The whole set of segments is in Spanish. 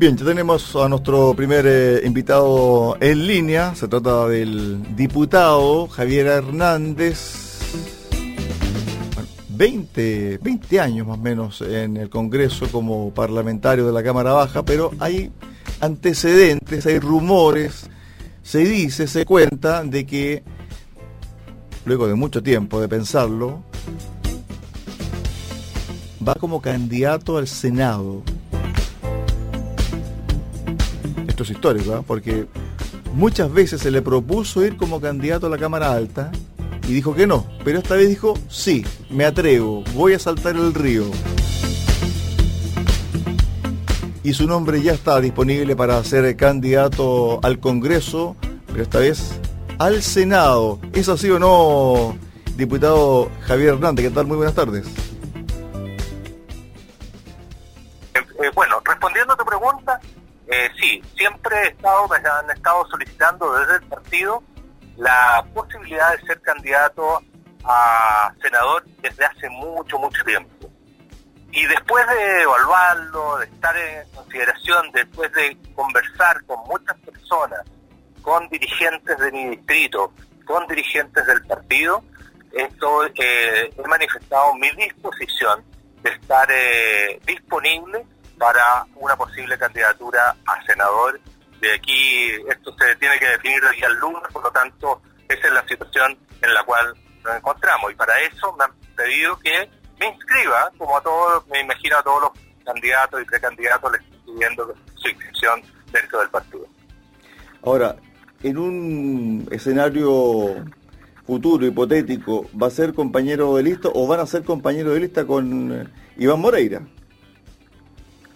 Bien, ya tenemos a nuestro primer eh, invitado en línea. Se trata del diputado Javier Hernández. 20, 20 años más o menos en el Congreso como parlamentario de la Cámara Baja, pero hay antecedentes, hay rumores, se dice, se cuenta de que, luego de mucho tiempo de pensarlo, va como candidato al Senado es histórico, ¿eh? porque muchas veces se le propuso ir como candidato a la Cámara Alta y dijo que no, pero esta vez dijo, sí, me atrevo, voy a saltar el río. Y su nombre ya está disponible para ser candidato al Congreso, pero esta vez al Senado. ¿Es así o no, diputado Javier Hernández? ¿Qué tal? Muy buenas tardes. Eh, sí, siempre he estado, me han estado solicitando desde el partido la posibilidad de ser candidato a senador desde hace mucho, mucho tiempo. Y después de evaluarlo, de estar en consideración, después de conversar con muchas personas, con dirigentes de mi distrito, con dirigentes del partido, esto, eh, he manifestado mi disposición de estar eh, disponible para una posible candidatura a senador. De aquí esto se tiene que definir de día al lunes, por lo tanto, esa es la situación en la cual nos encontramos. Y para eso me han pedido que me inscriba, como a todos, me imagino a todos los candidatos y precandidatos les estoy pidiendo su inscripción dentro del partido. Ahora, en un escenario futuro, hipotético, ¿va a ser compañero de lista o van a ser compañero de lista con eh, Iván Moreira?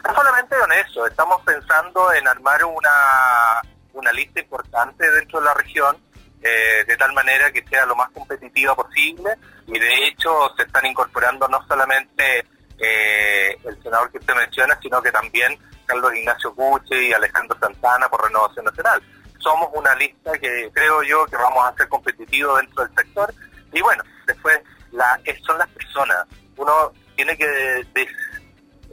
No solamente con eso, estamos pensando en armar una, una lista importante dentro de la región, eh, de tal manera que sea lo más competitiva posible y de hecho se están incorporando no solamente eh, el senador que usted menciona, sino que también Carlos Ignacio Cuche y Alejandro Santana por Renovación Nacional. Somos una lista que creo yo que vamos a ser competitivos dentro del sector y bueno, después la, son las personas. Uno tiene que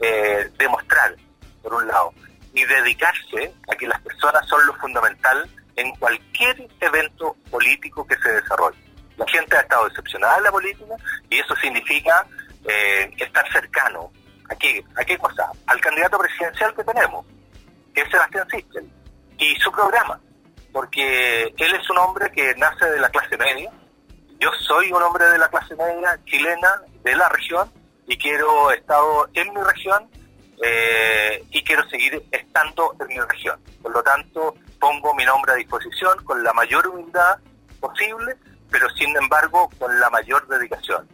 eh, demostrar, por un lado, y dedicarse a que las personas son lo fundamental en cualquier evento político que se desarrolle. La gente ha estado decepcionada de la política y eso significa eh, estar cercano. ¿A qué, ¿A qué cosa? Al candidato presidencial que tenemos, que es Sebastián Sichel, y su programa, porque él es un hombre que nace de la clase media, yo soy un hombre de la clase media chilena, de la región, y quiero estado en mi región eh, y quiero seguir estando en mi región. Por lo tanto, pongo mi nombre a disposición con la mayor humildad posible, pero sin embargo con la mayor dedicación.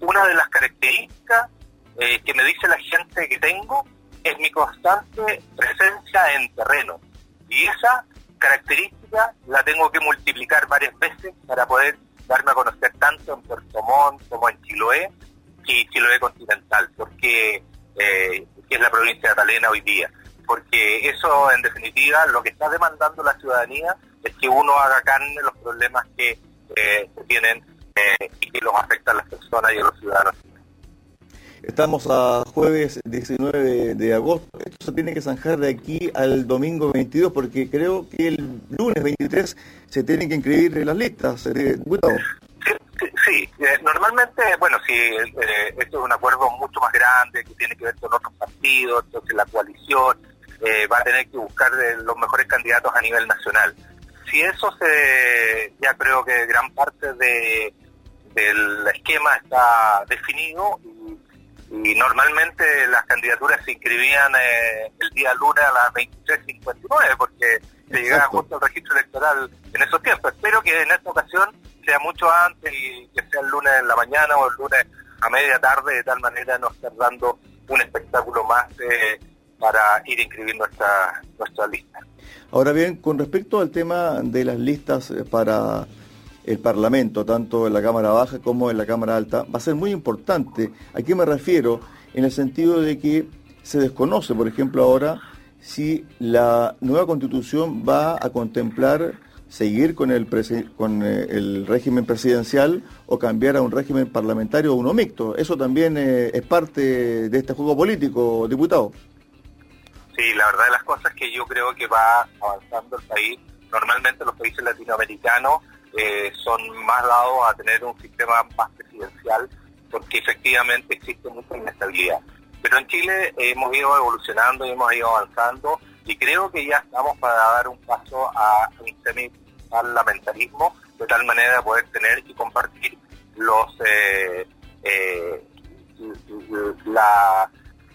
Una de las características eh, que me dice la gente que tengo es mi constante presencia en terreno. Y esa característica la tengo que multiplicar varias veces para poder darme a conocer tanto en Puerto Montt como en Chiloé Chiloé continental, porque eh, es la provincia de Atalena hoy día. Porque eso, en definitiva, lo que está demandando la ciudadanía es que uno haga carne los problemas que eh, tienen eh, y que los afectan a las personas y a los ciudadanos. Estamos a jueves 19 de agosto. Esto se tiene que zanjar de aquí al domingo 22 porque creo que el lunes 23 se tienen que inscribir en las listas. Eh, Sí, eh, normalmente, bueno, si eh, esto es un acuerdo mucho más grande que tiene que ver con otros partidos, entonces la coalición eh, va a tener que buscar los mejores candidatos a nivel nacional. Si eso se, ya creo que gran parte de, del esquema está definido y, normalmente las candidaturas se inscribían el día lunes a las 23.59 porque se llegaba justo al registro electoral en esos tiempos. Espero que en esta ocasión sea mucho antes y que sea el lunes en la mañana o el lunes a media tarde, de tal manera no estar dando un espectáculo más eh, para ir inscribiendo nuestra, lista. Ahora bien, con respecto al tema de las listas eh, para el Parlamento, tanto en la Cámara Baja como en la Cámara Alta, va a ser muy importante. ¿A qué me refiero? En el sentido de que se desconoce, por ejemplo, ahora si la nueva constitución va a contemplar seguir con el, con eh, el régimen presidencial o cambiar a un régimen parlamentario o uno mixto. Eso también eh, es parte de este juego político, diputado. Sí, la verdad de las cosas es que yo creo que va avanzando el país. Normalmente los países latinoamericanos eh, son más dados a tener un sistema más presidencial porque efectivamente existe mucha inestabilidad. Pero en Chile hemos ido evolucionando y hemos ido avanzando y creo que ya estamos para dar un paso a un semi-parlamentarismo de tal manera de poder tener y compartir los eh, eh,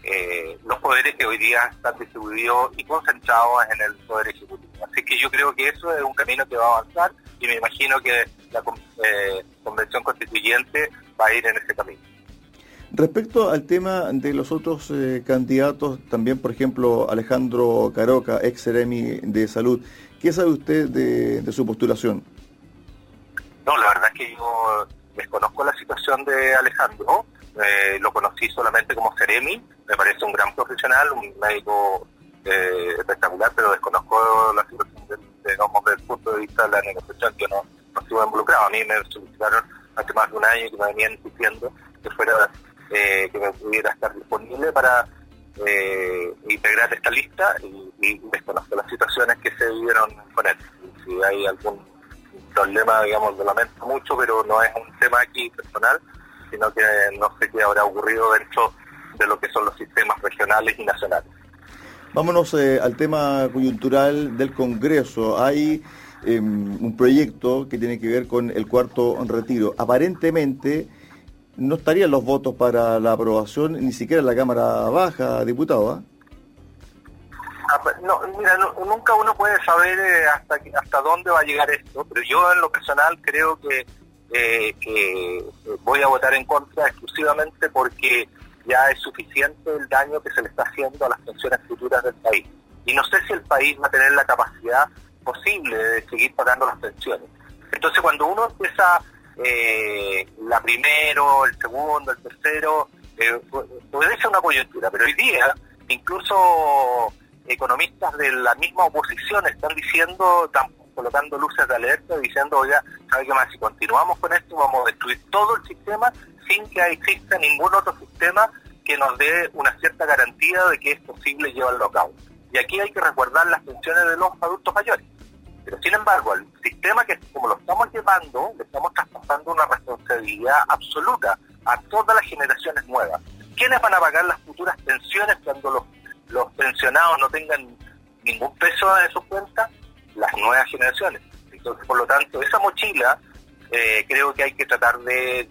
eh, los poderes que hoy día están distribuidos y concentrados en el poder ejecutivo. Así que yo creo que eso es un camino que va a avanzar y me imagino que la convención constituyente va a ir en ese camino. Respecto al tema de los otros eh, candidatos, también por ejemplo Alejandro Caroca, ex Ceremi de Salud, ¿qué sabe usted de, su postulación? No, la verdad es que yo desconozco la situación de Alejandro, eh, lo conocí solamente como Ceremi, me parece un gran profesional, un médico eh, espectacular, pero desconozco la situación de, desde el punto de vista de la negociación, que no, no involucrado. A mí me solicitaron hace más de un año que me venían diciendo que fuera eh, que me pudiera estar disponible para eh, integrar esta lista y, desconozco las situaciones que se vivieron con él. Si hay algún problema, digamos, lo lamento mucho, pero no es un tema aquí personal, sino que no sé qué habrá ocurrido dentro de lo que son los sistemas regionales y nacionales. Vámonos eh, al tema coyuntural del Congreso. Hay em, un proyecto que tiene que ver con el cuarto retiro. Aparentemente no estarían los votos para la aprobación ni siquiera en la Cámara Baja, diputado. pues, no, mira, nunca uno puede saber eh, hasta hasta dónde va a llegar esto, pero yo en lo personal creo que, eh, que voy a votar en contra exclusivamente porque ya es suficiente el daño que se le está haciendo a las pensiones futuras del país. Y no sé si el país va a tener la capacidad posible de seguir pagando las pensiones. Entonces cuando uno empieza eh, la primero, el segundo, el tercero, eh, puede ser una coyuntura, pero hoy día incluso economistas de la misma oposición están diciendo, están colocando luces de alerta, diciendo, oiga, ¿sabe qué más? Si continuamos con esto vamos a destruir todo el sistema sin que exista ningún otro sistema que nos dé una cierta garantía de que es posible llevarlo a cabo. Y aquí hay que recordar las pensiones de los adultos mayores. Pero sin embargo, al sistema que como lo estamos llevando, le estamos traspasando una responsabilidad absoluta a todas las generaciones nuevas. ¿Quiénes van a pagar las futuras pensiones cuando los, los pensionados no tengan ningún peso en sus cuentas? Las nuevas generaciones. Entonces, por lo tanto, esa mochila eh, creo que hay que tratar de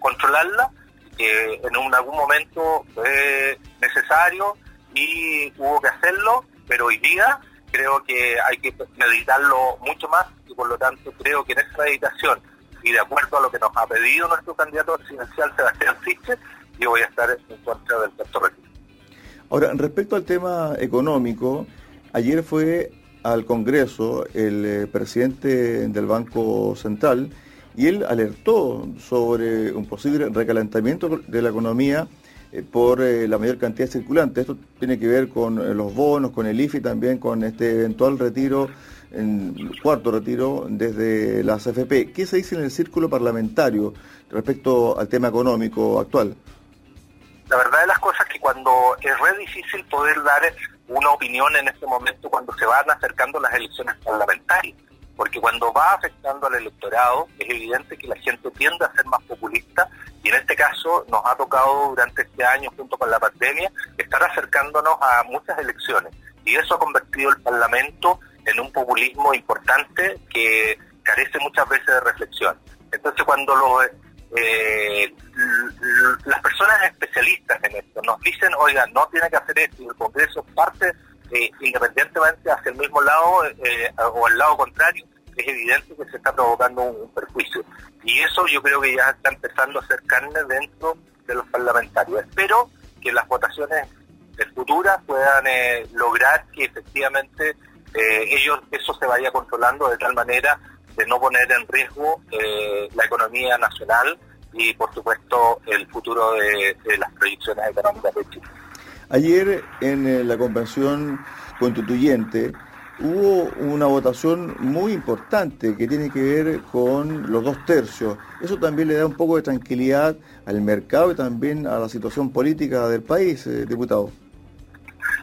controlarla, que en algún momento fue necesario y hubo que hacerlo, pero hoy día creo que hay que meditarlo mucho más y por lo tanto creo que en esa meditación y de acuerdo a lo que nos ha pedido nuestro candidato presidencial Sebastián Siche, yo voy a estar en contra del sector retiro. Ahora, respecto al tema económico, ayer fue al Congreso el eh, presidente del Banco Central y él alertó sobre un posible recalentamiento de la economía eh, por eh, la mayor cantidad de circulantes. Esto tiene que ver con eh, los bonos, con el IFI, también con este eventual retiro, en, cuarto retiro desde la CFP. ¿Qué se dice en el círculo parlamentario respecto al tema económico actual? La verdad de las cosas es que cuando es re difícil poder dar una opinión en este momento cuando se van acercando las elecciones parlamentarias porque cuando va afectando al electorado es evidente que la gente tiende a ser más populista y en este caso nos ha tocado durante este año junto con la pandemia estar acercándonos a muchas elecciones y eso ha convertido el Parlamento en un populismo importante que carece muchas veces de reflexión. Entonces cuando eh, las personas especialistas en esto nos dicen, oiga, no tiene que hacer esto y el Congreso parte eh, independientemente hacia el mismo lado eh, o el lado contrario, es evidente que se está provocando un, perjuicio. Y eso yo creo que ya está empezando a hacer carne dentro de los parlamentarios. Espero que las votaciones futuras puedan eh, lograr que efectivamente ellos eso se vaya controlando de tal manera de no poner en riesgo la economía nacional y por supuesto el futuro de, de las proyecciones económicas de Chile. Ayer en eh, la convención constituyente hubo una votación muy importante que tiene que ver con los dos tercios. Eso también le da un poco de tranquilidad al mercado y también a la situación política del país, eh, diputado.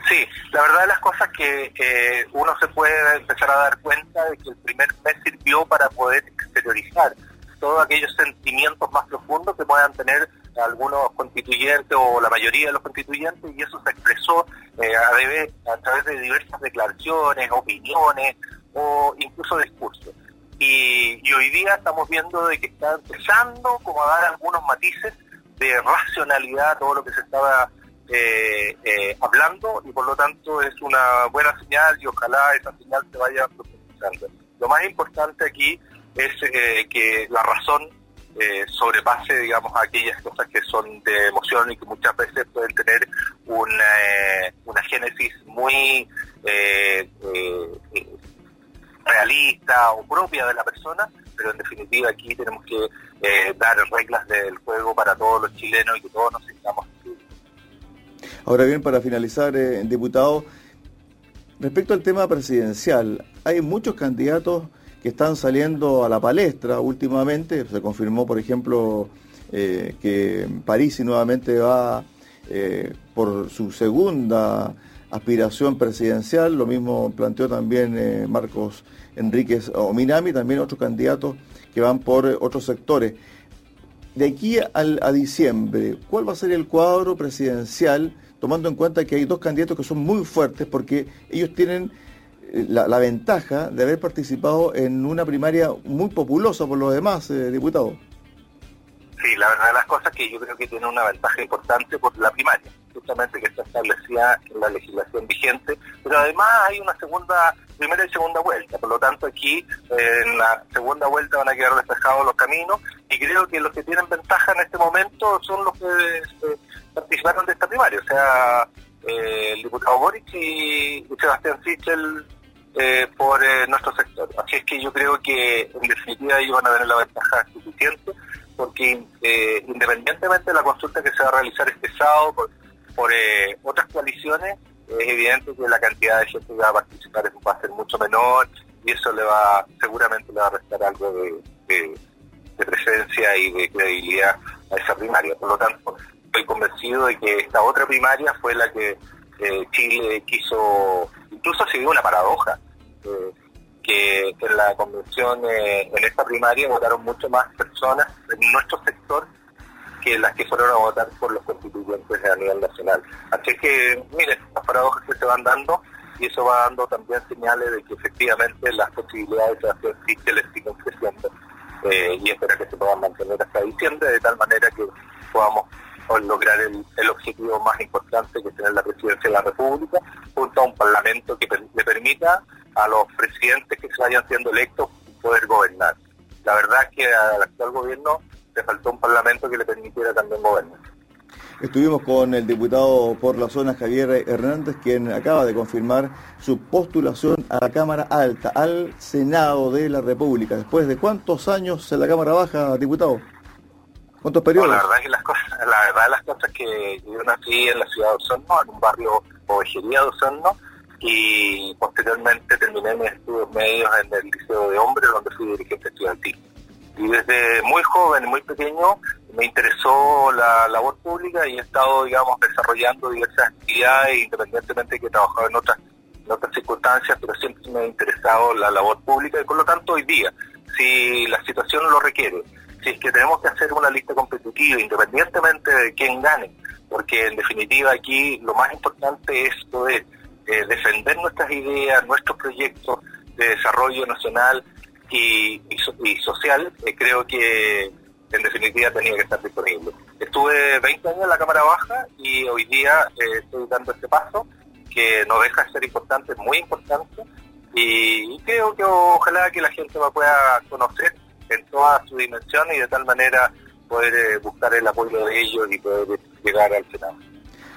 Sí, La verdad de las cosas que eh, uno se puede empezar a dar cuenta de que el primer mes sirvió para poder exteriorizar todos aquellos sentimientos más profundos que puedan tener algunos constituyentes o la mayoría de los constituyentes y eso se expresó eh, a, a, través de diversas declaraciones, opiniones o incluso discursos. Y, y, hoy día estamos viendo de que está empezando como a dar algunos matices de racionalidad a todo lo que se estaba eh, eh, hablando y por lo tanto es una buena señal y ojalá esa señal se vaya profundizando. Lo más importante aquí es eh, que la razón eh, sobrepase, digamos, aquellas cosas que son de emoción y que muchas veces pueden tener una, eh, una génesis muy eh, realista o propia de la persona, pero en definitiva aquí tenemos que dar reglas del juego para todos los chilenos y que todos nos sintamos Ahora bien, para finalizar, diputado, respecto al tema presidencial, hay muchos candidatos que están saliendo a la palestra últimamente. Se confirmó, por ejemplo, eh, que París nuevamente va eh, por su segunda aspiración presidencial. Lo mismo planteó también eh, Marcos Enríquez o Minami, también otros candidatos que van por otros sectores. De aquí a diciembre, ¿cuál va a ser el cuadro presidencial, tomando en cuenta que hay dos candidatos que son muy fuertes porque ellos tienen la, ventaja de haber participado en una primaria muy populosa por los demás eh, diputados. Sí, la verdad de las cosas que yo creo que tiene una ventaja importante por la primaria, justamente que está establecida en la legislación vigente, pero además hay una segunda, primera y segunda vuelta, por lo tanto aquí eh, en la segunda vuelta van a quedar despejados los caminos y creo que los que tienen ventaja en este momento son los que eh, participaron de esta primaria, o sea, el diputado Boric y Sebastián Sichel eh, por eh, nuestro sector. Así es que yo creo que en definitiva ellos van a tener la ventaja suficiente porque eh, independientemente de la consulta que se va a realizar este sábado por, por otras coaliciones, es evidente que la cantidad de gente que va a participar va a ser mucho menor y eso le va seguramente le va a restar algo de, de presencia y de credibilidad a esa primaria. Por lo tanto, estoy convencido de que esta otra primaria fue la que Chile quiso, incluso se dio una paradoja que en la convención, eh, en esta primaria, votaron mucho más personas en nuestro sector que las que fueron a votar por los constituyentes a nivel nacional. Así que, miren, las paradojas que se van dando y eso va dando también señales de que efectivamente las posibilidades de hacer les siguen creciendo eh, y espero que se puedan mantener hasta diciembre de tal manera que podamos lograr el, el, objetivo más importante que es tener la presidencia de la República junto a un parlamento que le permita a los presidentes que se vayan siendo electos poder gobernar. La verdad es que al actual gobierno le faltó un parlamento que le permitiera también gobernar. Estuvimos con el diputado por la zona Javier Hernández, quien acaba de confirmar su postulación a la Cámara Alta, al Senado de la República. ¿Después de cuántos años en la Cámara Baja, diputado? ¿Cuántos periodos? la verdad que las cosas, la verdad las cosas que yo nací en la ciudad de Osorno, en un barrio ovejería de Osorno, y posteriormente terminé mis estudios medios en el Liceo de Hombres, donde fui dirigente estudiantil. Y desde muy joven, muy pequeño, me interesó la labor pública y he estado, digamos, desarrollando diversas actividades, independientemente de que he trabajado en otras, otras circunstancias, pero siempre me ha interesado la labor pública y por lo tanto hoy día, si la situación lo requiere, si es que tenemos que hacer una lista competitiva, independientemente de quién gane, porque en definitiva aquí lo más importante es poder eh, defender nuestras ideas, nuestros proyectos de desarrollo nacional y, y, social, eh, creo que en definitiva tenía que estar disponible. Estuve 20 años en la Cámara Baja y hoy día eh, estoy dando este paso que no deja de ser importante, muy importante, y, creo que ojalá que la gente me pueda conocer en todas sus dimensiones y de tal manera poder buscar el apoyo de ellos y poder llegar al Senado.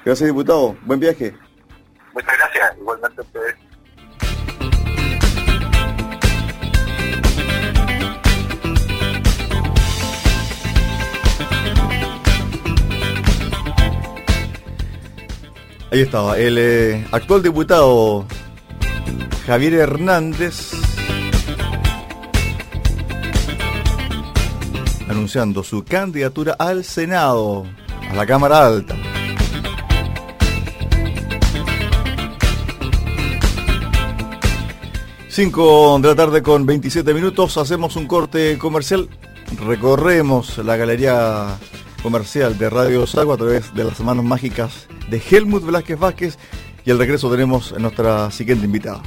Gracias, diputado. Buen viaje. Muchas gracias, igualmente a ustedes. Ahí estaba, el eh, actual diputado Javier Hernández anunciando su candidatura al Senado, a la Cámara Alta. 5 de la tarde con 27 minutos, hacemos un corte comercial, recorremos la galería comercial de Radio Sago a través de las manos mágicas de Helmut Velázquez Vázquez y al regreso tenemos a nuestra siguiente invitada.